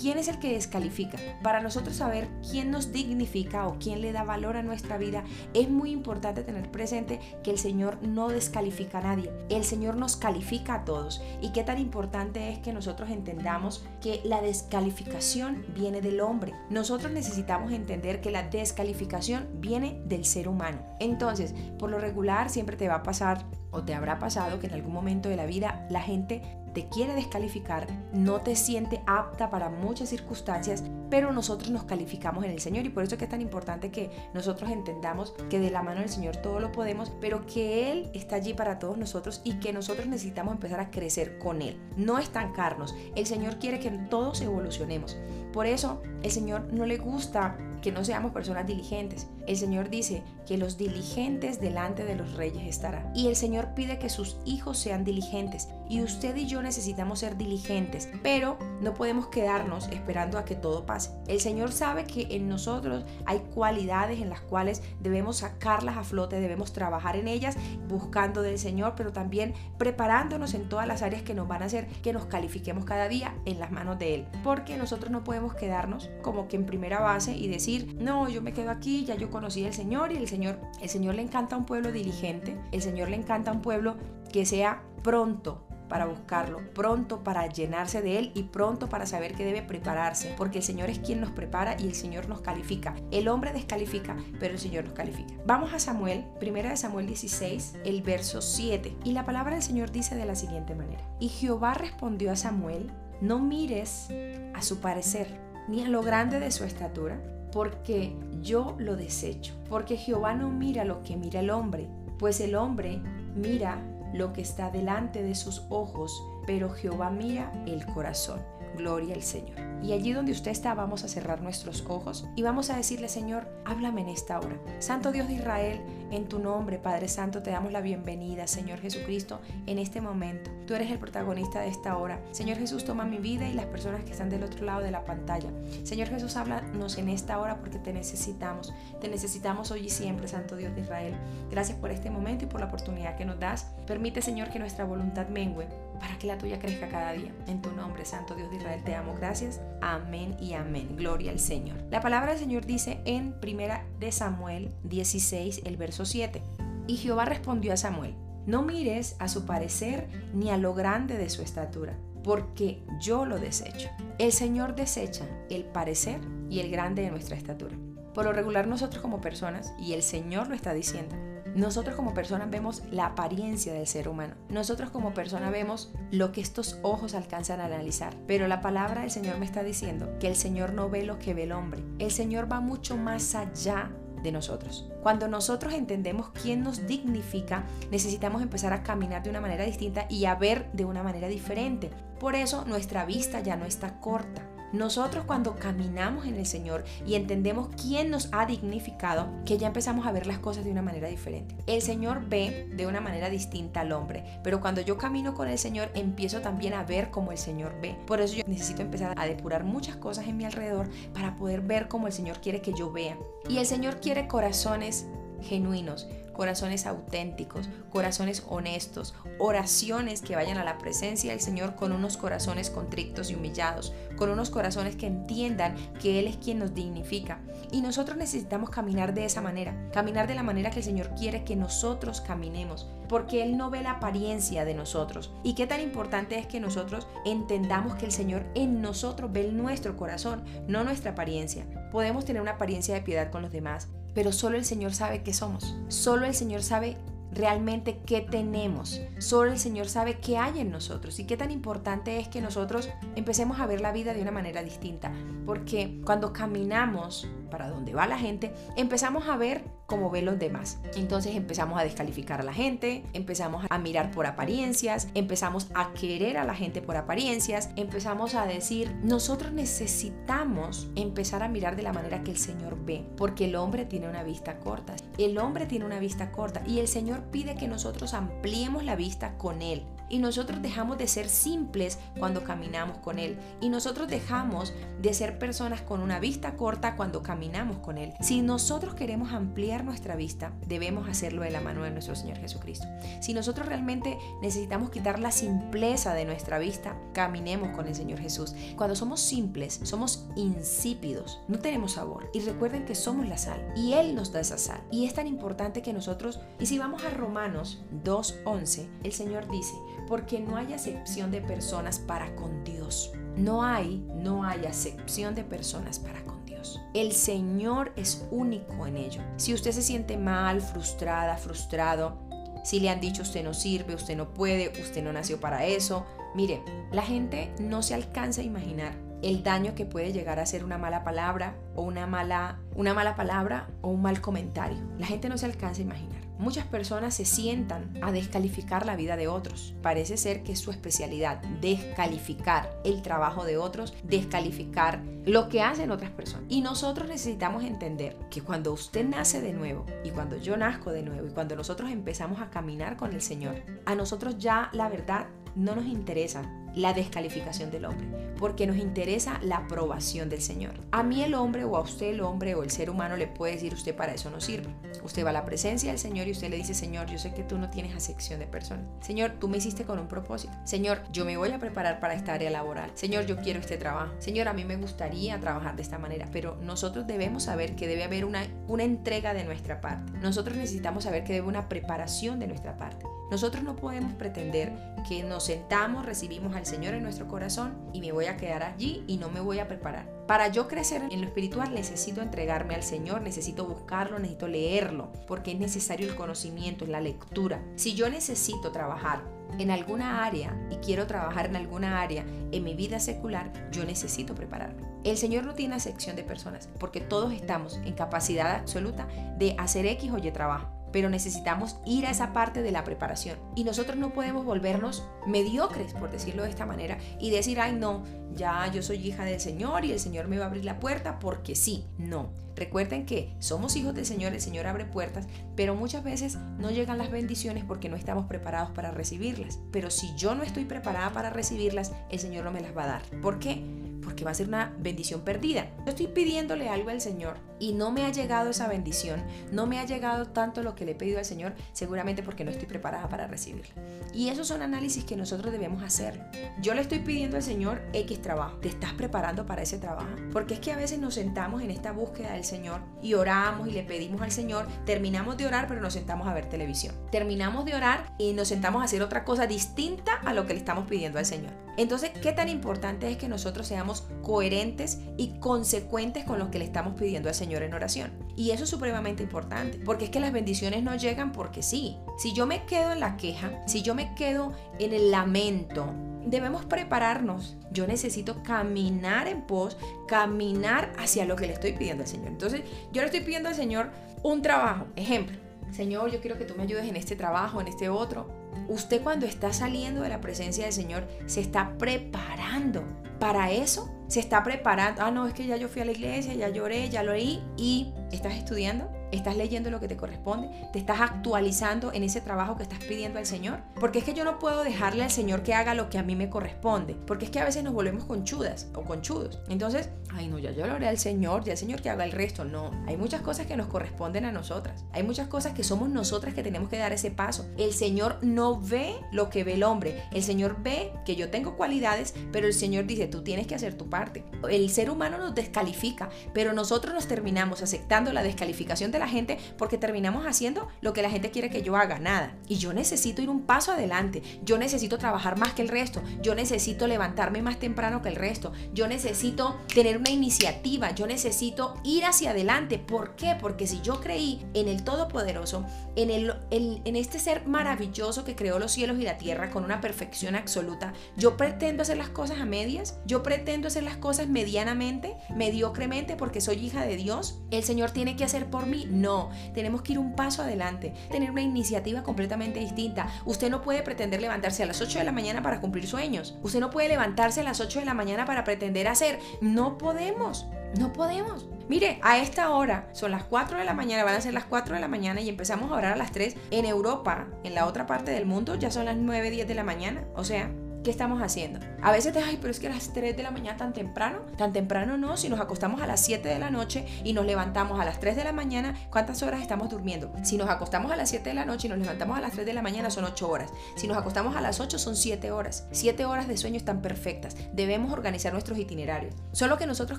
¿Quién es el que descalifica? Para nosotros saber quién nos dignifica o quién le da valor a nuestra vida, es muy importante tener presente que el Señor no descalifica a nadie. El Señor nos califica a todos. Y qué tan importante es que nosotros entendamos que la descalificación viene del hombre. Nosotros necesitamos entender que la descalificación viene del ser humano. Entonces, por lo regular siempre te va a pasar o te habrá pasado que en algún momento de la vida la gente te quiere descalificar, no te siente apta para muchas circunstancias, pero nosotros nos calificamos en el Señor y por eso es es tan importante que nosotros entendamos que de la mano del Señor todo lo podemos, pero que Él está allí para todos nosotros y que nosotros necesitamos empezar a crecer con Él, no estancarnos. El Señor quiere que todos evolucionemos. Por eso el Señor no le gusta que no seamos personas diligentes. El Señor dice que los diligentes delante de los reyes estarán. Y el Señor pide que sus hijos sean diligentes. Y usted y yo necesitamos ser diligentes, pero no podemos quedarnos esperando a que todo pase. El Señor sabe que en nosotros hay cualidades en las cuales debemos sacarlas a flote, debemos trabajar en ellas buscando del Señor, pero también preparándonos en todas las áreas que nos van a hacer que nos califiquemos cada día en las manos de Él. Porque nosotros no podemos quedarnos como que en primera base y decir, no, yo me quedo aquí, ya yo conocí al Señor y el Señor, el Señor le encanta un pueblo diligente, el Señor le encanta un pueblo que sea pronto para buscarlo, pronto para llenarse de Él y pronto para saber que debe prepararse, porque el Señor es quien nos prepara y el Señor nos califica. El hombre descalifica, pero el Señor nos califica. Vamos a Samuel, primera de Samuel 16, el verso 7, y la palabra del Señor dice de la siguiente manera, y Jehová respondió a Samuel, no mires a su parecer, ni a lo grande de su estatura, porque yo lo desecho, porque Jehová no mira lo que mira el hombre, pues el hombre mira lo que está delante de sus ojos, pero Jehová mira el corazón. Gloria al Señor. Y allí donde usted está vamos a cerrar nuestros ojos y vamos a decirle, Señor, háblame en esta hora. Santo Dios de Israel, en tu nombre, Padre Santo, te damos la bienvenida, Señor Jesucristo, en este momento. Tú eres el protagonista de esta hora. Señor Jesús, toma mi vida y las personas que están del otro lado de la pantalla. Señor Jesús, háblanos en esta hora porque te necesitamos. Te necesitamos hoy y siempre, Santo Dios de Israel. Gracias por este momento y por la oportunidad que nos das. Permite, Señor, que nuestra voluntad mengue para que la tuya crezca cada día. En tu nombre, Santo Dios de Israel, te amo. Gracias. Amén y amén. Gloria al Señor. La palabra del Señor dice en primera de Samuel 16, el verso 7. Y Jehová respondió a Samuel, no mires a su parecer ni a lo grande de su estatura, porque yo lo desecho. El Señor desecha el parecer y el grande de nuestra estatura. Por lo regular nosotros como personas, y el Señor lo está diciendo, nosotros como personas vemos la apariencia del ser humano. Nosotros como personas vemos lo que estos ojos alcanzan a analizar. Pero la palabra del Señor me está diciendo que el Señor no ve lo que ve el hombre. El Señor va mucho más allá de nosotros. Cuando nosotros entendemos quién nos dignifica, necesitamos empezar a caminar de una manera distinta y a ver de una manera diferente. Por eso nuestra vista ya no está corta. Nosotros cuando caminamos en el Señor y entendemos quién nos ha dignificado, que ya empezamos a ver las cosas de una manera diferente. El Señor ve de una manera distinta al hombre, pero cuando yo camino con el Señor empiezo también a ver como el Señor ve. Por eso yo necesito empezar a depurar muchas cosas en mi alrededor para poder ver como el Señor quiere que yo vea. Y el Señor quiere corazones genuinos, corazones auténticos, corazones honestos, oraciones que vayan a la presencia del Señor con unos corazones contrictos y humillados, con unos corazones que entiendan que Él es quien nos dignifica. Y nosotros necesitamos caminar de esa manera, caminar de la manera que el Señor quiere que nosotros caminemos, porque Él no ve la apariencia de nosotros. Y qué tan importante es que nosotros entendamos que el Señor en nosotros ve nuestro corazón, no nuestra apariencia. Podemos tener una apariencia de piedad con los demás, pero solo el Señor sabe qué somos. Solo el Señor sabe realmente qué tenemos. Solo el Señor sabe qué hay en nosotros y qué tan importante es que nosotros empecemos a ver la vida de una manera distinta. Porque cuando caminamos para donde va la gente, empezamos a ver como ven los demás. Entonces empezamos a descalificar a la gente, empezamos a mirar por apariencias, empezamos a querer a la gente por apariencias, empezamos a decir, nosotros necesitamos empezar a mirar de la manera que el Señor ve, porque el hombre tiene una vista corta. El hombre tiene una vista corta y el Señor pide que nosotros ampliemos la vista con Él. Y nosotros dejamos de ser simples cuando caminamos con Él. Y nosotros dejamos de ser personas con una vista corta cuando caminamos con Él. Si nosotros queremos ampliar nuestra vista, debemos hacerlo de la mano de nuestro Señor Jesucristo. Si nosotros realmente necesitamos quitar la simpleza de nuestra vista, caminemos con el Señor Jesús. Cuando somos simples, somos insípidos, no tenemos sabor. Y recuerden que somos la sal y Él nos da esa sal. Y es tan importante que nosotros, y si vamos a Romanos 2.11, el Señor dice, porque no hay acepción de personas para con Dios. No hay, no hay acepción de personas para con Dios. El Señor es único en ello. Si usted se siente mal, frustrada, frustrado, si le han dicho usted no sirve, usted no puede, usted no nació para eso, mire, la gente no se alcanza a imaginar el daño que puede llegar a ser una mala palabra o una mala, una mala palabra o un mal comentario. La gente no se alcanza a imaginar. Muchas personas se sientan a descalificar la vida de otros. Parece ser que es su especialidad, descalificar el trabajo de otros, descalificar lo que hacen otras personas. Y nosotros necesitamos entender que cuando usted nace de nuevo y cuando yo nazco de nuevo y cuando nosotros empezamos a caminar con el Señor, a nosotros ya la verdad no nos interesa la descalificación del hombre, porque nos interesa la aprobación del Señor. A mí el hombre o a usted el hombre o el ser humano le puede decir usted para eso no sirve. Usted va a la presencia del Señor y usted le dice, Señor, yo sé que tú no tienes acepción de personas. Señor, tú me hiciste con un propósito. Señor, yo me voy a preparar para esta área laboral. Señor, yo quiero este trabajo. Señor, a mí me gustaría trabajar de esta manera, pero nosotros debemos saber que debe haber una, una entrega de nuestra parte. Nosotros necesitamos saber que debe una preparación de nuestra parte. Nosotros no podemos pretender que nos sentamos, recibimos al Señor en nuestro corazón y me voy a quedar allí y no me voy a preparar. Para yo crecer en lo espiritual necesito entregarme al Señor, necesito buscarlo, necesito leerlo, porque es necesario el conocimiento, la lectura. Si yo necesito trabajar en alguna área y quiero trabajar en alguna área en mi vida secular, yo necesito prepararme. El Señor no tiene sección de personas, porque todos estamos en capacidad absoluta de hacer X o Y trabajo pero necesitamos ir a esa parte de la preparación. Y nosotros no podemos volvernos mediocres, por decirlo de esta manera, y decir, ay no, ya yo soy hija del Señor y el Señor me va a abrir la puerta porque sí. No. Recuerden que somos hijos del Señor, el Señor abre puertas, pero muchas veces no llegan las bendiciones porque no estamos preparados para recibirlas. Pero si yo no estoy preparada para recibirlas, el Señor no me las va a dar. ¿Por qué? Porque va a ser una bendición perdida. Yo estoy pidiéndole algo al Señor y no me ha llegado esa bendición, no me ha llegado tanto lo que le he pedido al Señor, seguramente porque no estoy preparada para recibirla. Y esos son análisis que nosotros debemos hacer. Yo le estoy pidiendo al Señor X trabajo. ¿Te estás preparando para ese trabajo? Porque es que a veces nos sentamos en esta búsqueda del Señor y oramos y le pedimos al Señor, terminamos de orar pero nos sentamos a ver televisión. Terminamos de orar y nos sentamos a hacer otra cosa distinta a lo que le estamos pidiendo al Señor. Entonces, ¿qué tan importante es que nosotros seamos coherentes y consecuentes con lo que le estamos pidiendo al Señor en oración. Y eso es supremamente importante, porque es que las bendiciones no llegan porque sí. Si yo me quedo en la queja, si yo me quedo en el lamento, debemos prepararnos. Yo necesito caminar en pos, caminar hacia lo que le estoy pidiendo al Señor. Entonces, yo le estoy pidiendo al Señor un trabajo. Ejemplo, Señor, yo quiero que tú me ayudes en este trabajo, en este otro. Usted cuando está saliendo de la presencia del Señor se está preparando para eso se está preparando. Ah, no, es que ya yo fui a la iglesia, ya lloré, ya lo leí y estás estudiando estás leyendo lo que te corresponde, te estás actualizando en ese trabajo que estás pidiendo al Señor. Porque es que yo no puedo dejarle al Señor que haga lo que a mí me corresponde. Porque es que a veces nos volvemos conchudas o conchudos. Entonces, ay no, ya yo lo haré al Señor, ya el Señor que haga el resto. No, hay muchas cosas que nos corresponden a nosotras. Hay muchas cosas que somos nosotras que tenemos que dar ese paso. El Señor no ve lo que ve el hombre. El Señor ve que yo tengo cualidades, pero el Señor dice, tú tienes que hacer tu parte. El ser humano nos descalifica, pero nosotros nos terminamos aceptando la descalificación de la gente porque terminamos haciendo lo que la gente quiere que yo haga, nada. Y yo necesito ir un paso adelante, yo necesito trabajar más que el resto, yo necesito levantarme más temprano que el resto, yo necesito tener una iniciativa, yo necesito ir hacia adelante. ¿Por qué? Porque si yo creí en el Todopoderoso, en, el, en este ser maravilloso que creó los cielos y la tierra con una perfección absoluta, yo pretendo hacer las cosas a medias, yo pretendo hacer las cosas medianamente, mediocremente porque soy hija de Dios, el Señor tiene que hacer por mí no, tenemos que ir un paso adelante, tener una iniciativa completamente distinta. Usted no puede pretender levantarse a las 8 de la mañana para cumplir sueños. Usted no puede levantarse a las 8 de la mañana para pretender hacer. No podemos. No podemos. Mire, a esta hora son las 4 de la mañana, van a ser las 4 de la mañana y empezamos a orar a las 3. En Europa, en la otra parte del mundo, ya son las 9, 10 de la mañana. O sea, ¿qué estamos haciendo? A veces te ay, pero es que a las 3 de la mañana tan temprano. Tan temprano no, si nos acostamos a las 7 de la noche y nos levantamos a las 3 de la mañana, ¿cuántas horas estamos durmiendo? Si nos acostamos a las 7 de la noche y nos levantamos a las 3 de la mañana son 8 horas. Si nos acostamos a las 8 son 7 horas. 7 horas de sueño están perfectas. Debemos organizar nuestros itinerarios. Solo que nosotros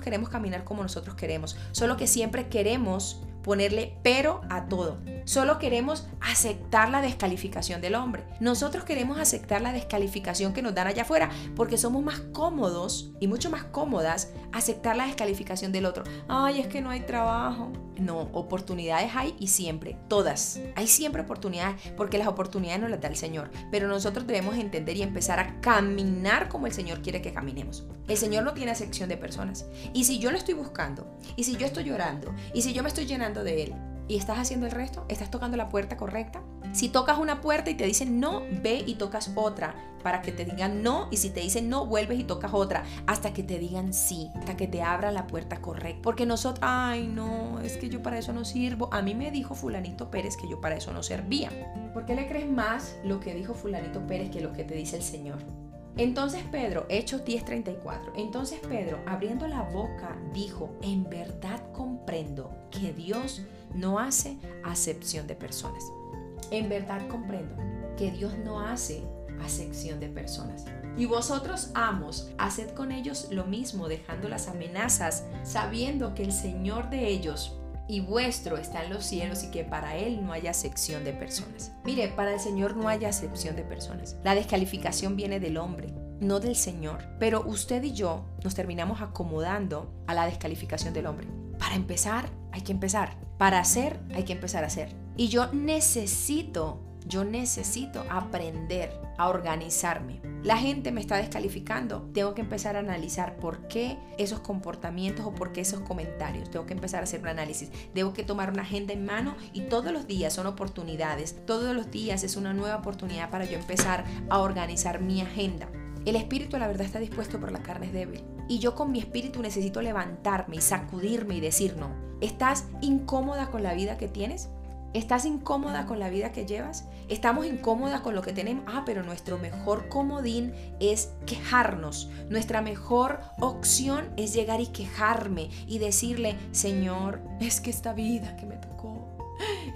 queremos caminar como nosotros queremos. Solo que siempre queremos ponerle pero a todo. Solo queremos aceptar la descalificación del hombre. Nosotros queremos aceptar la descalificación que nos dan allá afuera porque somos más cómodos y mucho más cómodas aceptar la descalificación del otro. Ay, es que no hay trabajo. No, oportunidades hay y siempre, todas. Hay siempre oportunidades porque las oportunidades nos las da el Señor. Pero nosotros debemos entender y empezar a caminar como el Señor quiere que caminemos. El Señor no tiene acepción de personas. Y si yo lo estoy buscando, y si yo estoy llorando, y si yo me estoy llenando de Él, y estás haciendo el resto, estás tocando la puerta correcta. Si tocas una puerta y te dicen no, ve y tocas otra para que te digan no y si te dicen no, vuelves y tocas otra hasta que te digan sí, hasta que te abra la puerta correcta. Porque nosotros, ay no, es que yo para eso no sirvo. A mí me dijo fulanito Pérez que yo para eso no servía. ¿Por qué le crees más lo que dijo fulanito Pérez que lo que te dice el Señor? Entonces Pedro, Hechos 10:34, entonces Pedro, abriendo la boca, dijo, en verdad comprendo que Dios no hace acepción de personas. En verdad comprendo que Dios no hace acepción de personas. Y vosotros, amos, haced con ellos lo mismo, dejando las amenazas, sabiendo que el Señor de ellos y vuestro está en los cielos y que para Él no haya acepción de personas. Mire, para el Señor no hay acepción de personas. La descalificación viene del hombre, no del Señor. Pero usted y yo nos terminamos acomodando a la descalificación del hombre. Para empezar, hay que empezar. Para hacer, hay que empezar a hacer. Y yo necesito, yo necesito aprender a organizarme. La gente me está descalificando. Tengo que empezar a analizar por qué esos comportamientos o por qué esos comentarios. Tengo que empezar a hacer un análisis. Debo que tomar una agenda en mano y todos los días son oportunidades. Todos los días es una nueva oportunidad para yo empezar a organizar mi agenda. El espíritu, la verdad, está dispuesto, pero la carne es débil. Y yo con mi espíritu necesito levantarme y sacudirme y decir no. ¿Estás incómoda con la vida que tienes? ¿Estás incómoda con la vida que llevas? ¿Estamos incómodas con lo que tenemos? Ah, pero nuestro mejor comodín es quejarnos. Nuestra mejor opción es llegar y quejarme y decirle, Señor, es que esta vida que me tocó,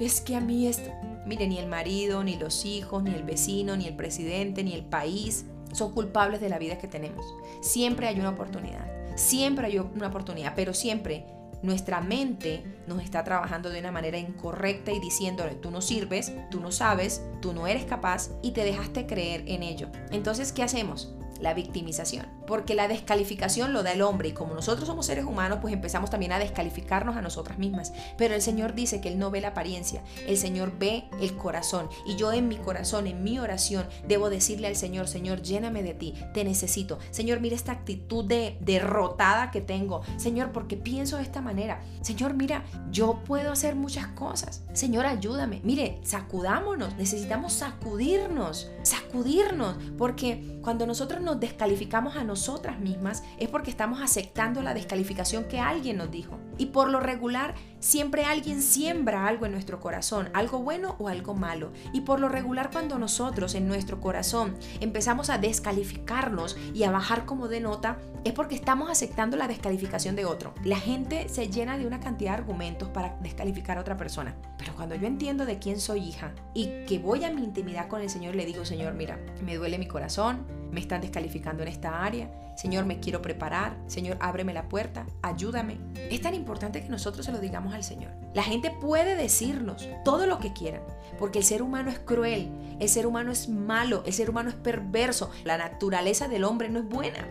es que a mí es... Mire, ni el marido, ni los hijos, ni el vecino, ni el presidente, ni el país son culpables de la vida que tenemos. Siempre hay una oportunidad. Siempre hay una oportunidad, pero siempre nuestra mente nos está trabajando de una manera incorrecta y diciéndole, tú no sirves, tú no sabes, tú no eres capaz y te dejaste creer en ello. Entonces, ¿qué hacemos? La victimización. Porque la descalificación lo da el hombre y como nosotros somos seres humanos, pues empezamos también a descalificarnos a nosotras mismas. Pero el Señor dice que Él no ve la apariencia, el Señor ve el corazón. Y yo en mi corazón, en mi oración, debo decirle al Señor, Señor, lléname de ti, te necesito. Señor, mira esta actitud de derrotada que tengo. Señor, porque pienso de esta manera. Señor, mira, yo puedo hacer muchas cosas. Señor, ayúdame. Mire, sacudámonos, necesitamos sacudirnos, sacudirnos, porque cuando nosotros nos descalificamos a nosotras mismas es porque estamos aceptando la descalificación que alguien nos dijo. Y por lo regular, siempre alguien siembra algo en nuestro corazón, algo bueno o algo malo. Y por lo regular, cuando nosotros en nuestro corazón empezamos a descalificarnos y a bajar como de nota, es porque estamos aceptando la descalificación de otro. La gente se llena de una cantidad de argumentos para descalificar a otra persona. Pero cuando yo entiendo de quién soy hija y que voy a mi intimidad con el Señor, le digo, Señor, mira, me duele mi corazón, me están descalificando en esta área. Señor, me quiero preparar. Señor, ábreme la puerta, ayúdame. Es tan importante que nosotros se lo digamos al Señor. La gente puede decirnos todo lo que quieran, porque el ser humano es cruel, el ser humano es malo, el ser humano es perverso. La naturaleza del hombre no es buena.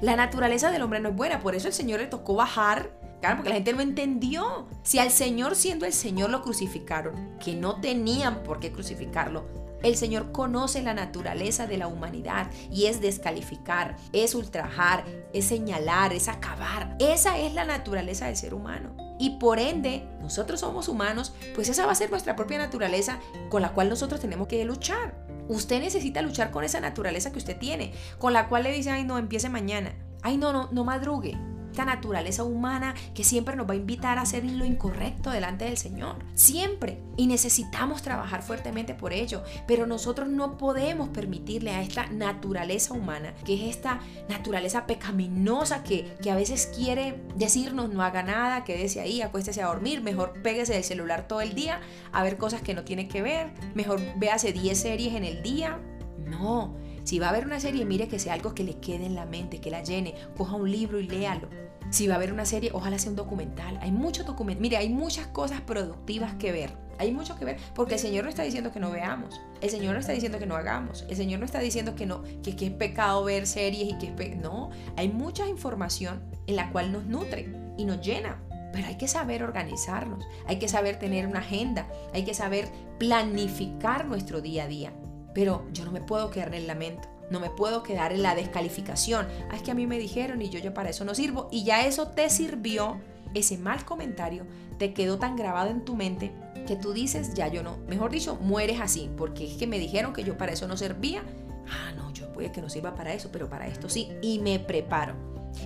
La naturaleza del hombre no es buena, por eso el Señor le tocó bajar Claro, porque la gente no entendió. Si al Señor siendo el Señor lo crucificaron, que no tenían por qué crucificarlo, el Señor conoce la naturaleza de la humanidad y es descalificar, es ultrajar, es señalar, es acabar. Esa es la naturaleza del ser humano. Y por ende, nosotros somos humanos, pues esa va a ser nuestra propia naturaleza con la cual nosotros tenemos que luchar. Usted necesita luchar con esa naturaleza que usted tiene, con la cual le dice, ay no, empiece mañana. Ay no, no, no madrugue. Esta naturaleza humana que siempre nos va a invitar a hacer lo incorrecto delante del Señor. Siempre. Y necesitamos trabajar fuertemente por ello. Pero nosotros no podemos permitirle a esta naturaleza humana, que es esta naturaleza pecaminosa que, que a veces quiere decirnos no haga nada, quédese ahí, acuéstese a dormir, mejor péguese del celular todo el día a ver cosas que no tiene que ver, mejor véase 10 series en el día. No, si va a ver una serie, mire que sea algo que le quede en la mente, que la llene. Coja un libro y léalo. Si va a ver una serie, ojalá sea un documental. Hay muchos documentos. Mire, hay muchas cosas productivas que ver. Hay mucho que ver porque el Señor no está diciendo que no veamos. El Señor no está diciendo que no hagamos. El Señor no está diciendo que no, que, que es pecado ver series y que es no. Hay mucha información en la cual nos nutre y nos llena. Pero hay que saber organizarnos, hay que saber tener una agenda, hay que saber planificar nuestro día a día. Pero yo no me puedo quedar en el lamento. No me puedo quedar en la descalificación. Ah, es que a mí me dijeron y yo, yo para eso no sirvo. Y ya eso te sirvió, ese mal comentario te quedó tan grabado en tu mente que tú dices, ya yo no. Mejor dicho, mueres así, porque es que me dijeron que yo para eso no servía. Ah, no, yo puede que no sirva para eso, pero para esto sí. Y me preparo.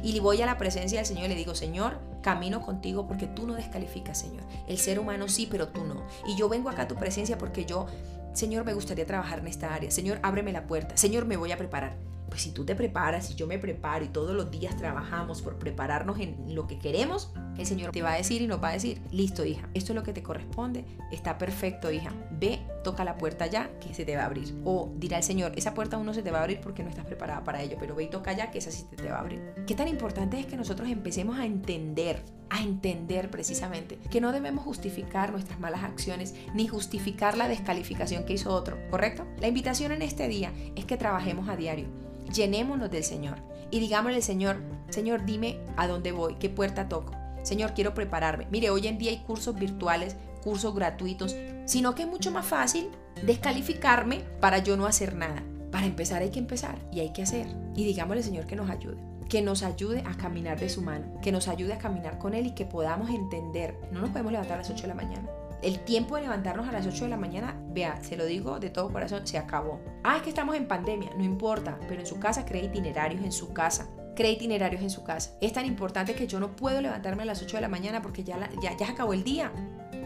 Y voy a la presencia del Señor y le digo, Señor, camino contigo porque tú no descalificas, Señor. El ser humano sí, pero tú no. Y yo vengo acá a tu presencia porque yo Señor, me gustaría trabajar en esta área. Señor, ábreme la puerta. Señor, me voy a preparar. Pues si tú te preparas, si yo me preparo y todos los días trabajamos por prepararnos en lo que queremos, el Señor te va a decir y nos va a decir, listo hija, esto es lo que te corresponde, está perfecto hija, ve, toca la puerta ya, que se te va a abrir. O dirá el Señor, esa puerta aún no se te va a abrir porque no estás preparada para ello, pero ve y toca ya, que esa sí te va a abrir. ¿Qué tan importante es que nosotros empecemos a entender a entender precisamente que no debemos justificar nuestras malas acciones ni justificar la descalificación que hizo otro, ¿correcto? La invitación en este día es que trabajemos a diario, llenémonos del Señor y digámosle al Señor, Señor, dime a dónde voy, qué puerta toco. Señor, quiero prepararme. Mire, hoy en día hay cursos virtuales, cursos gratuitos, sino que es mucho más fácil descalificarme para yo no hacer nada. Para empezar hay que empezar y hay que hacer. Y digámosle, Señor, que nos ayude que nos ayude a caminar de su mano, que nos ayude a caminar con Él y que podamos entender. No nos podemos levantar a las 8 de la mañana. El tiempo de levantarnos a las 8 de la mañana, vea, se lo digo de todo corazón, se acabó. Ah, es que estamos en pandemia, no importa, pero en su casa cree itinerarios en su casa. Cree itinerarios en su casa. Es tan importante que yo no puedo levantarme a las 8 de la mañana porque ya, ya, ya acabó el día.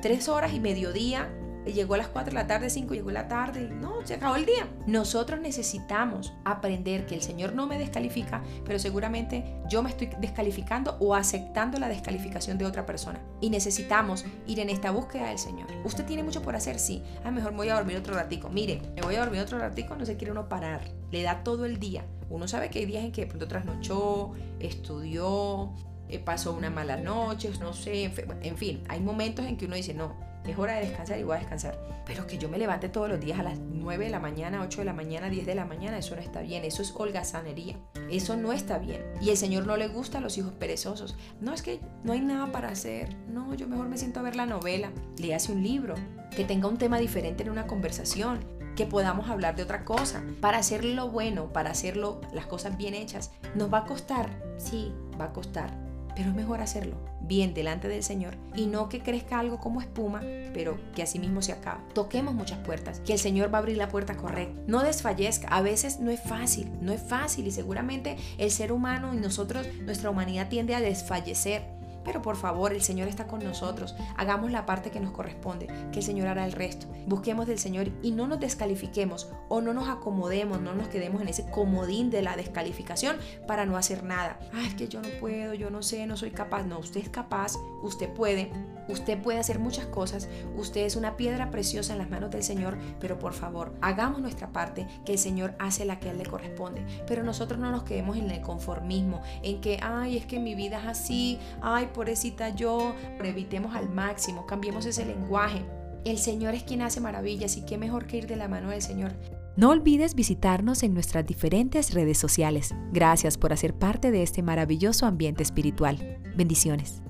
Tres horas y mediodía llegó a las 4 de la tarde, 5, llegó la tarde, no, se acabó el día. Nosotros necesitamos aprender que el Señor no me descalifica, pero seguramente yo me estoy descalificando o aceptando la descalificación de otra persona. Y necesitamos ir en esta búsqueda del Señor. Usted tiene mucho por hacer, sí. A ah, mejor me voy a dormir otro ratico. Mire, me voy a dormir otro ratico, no se quiere uno parar. Le da todo el día. Uno sabe que hay días en que de pronto trasnochó, estudió, eh, pasó una mala noche, no sé, en fin, hay momentos en que uno dice, no, es hora de descansar y voy a descansar. Pero que yo me levante todos los días a las 9 de la mañana, 8 de la mañana, 10 de la mañana, eso no está bien. Eso es holgazanería. Eso no está bien. Y el Señor no le gusta a los hijos perezosos. No es que no hay nada para hacer. No, yo mejor me siento a ver la novela. Léase un libro. Que tenga un tema diferente en una conversación. Que podamos hablar de otra cosa. Para hacerlo bueno, para hacerlo las cosas bien hechas. ¿Nos va a costar? Sí, va a costar pero es mejor hacerlo bien delante del Señor y no que crezca algo como espuma, pero que así mismo se acabe. Toquemos muchas puertas, que el Señor va a abrir la puerta correcta. No desfallezca, a veces no es fácil, no es fácil y seguramente el ser humano y nosotros, nuestra humanidad tiende a desfallecer pero por favor, el Señor está con nosotros. Hagamos la parte que nos corresponde, que el Señor hará el resto. Busquemos del Señor y no nos descalifiquemos o no nos acomodemos, no nos quedemos en ese comodín de la descalificación para no hacer nada. Ah, es que yo no puedo, yo no sé, no soy capaz. No, usted es capaz, usted puede. Usted puede hacer muchas cosas, usted es una piedra preciosa en las manos del Señor, pero por favor, hagamos nuestra parte, que el Señor hace la que a Él le corresponde. Pero nosotros no nos quedemos en el conformismo, en que, ay, es que mi vida es así, ay, pobrecita yo, evitemos al máximo, cambiemos ese lenguaje. El Señor es quien hace maravillas y qué mejor que ir de la mano del Señor. No olvides visitarnos en nuestras diferentes redes sociales. Gracias por hacer parte de este maravilloso ambiente espiritual. Bendiciones.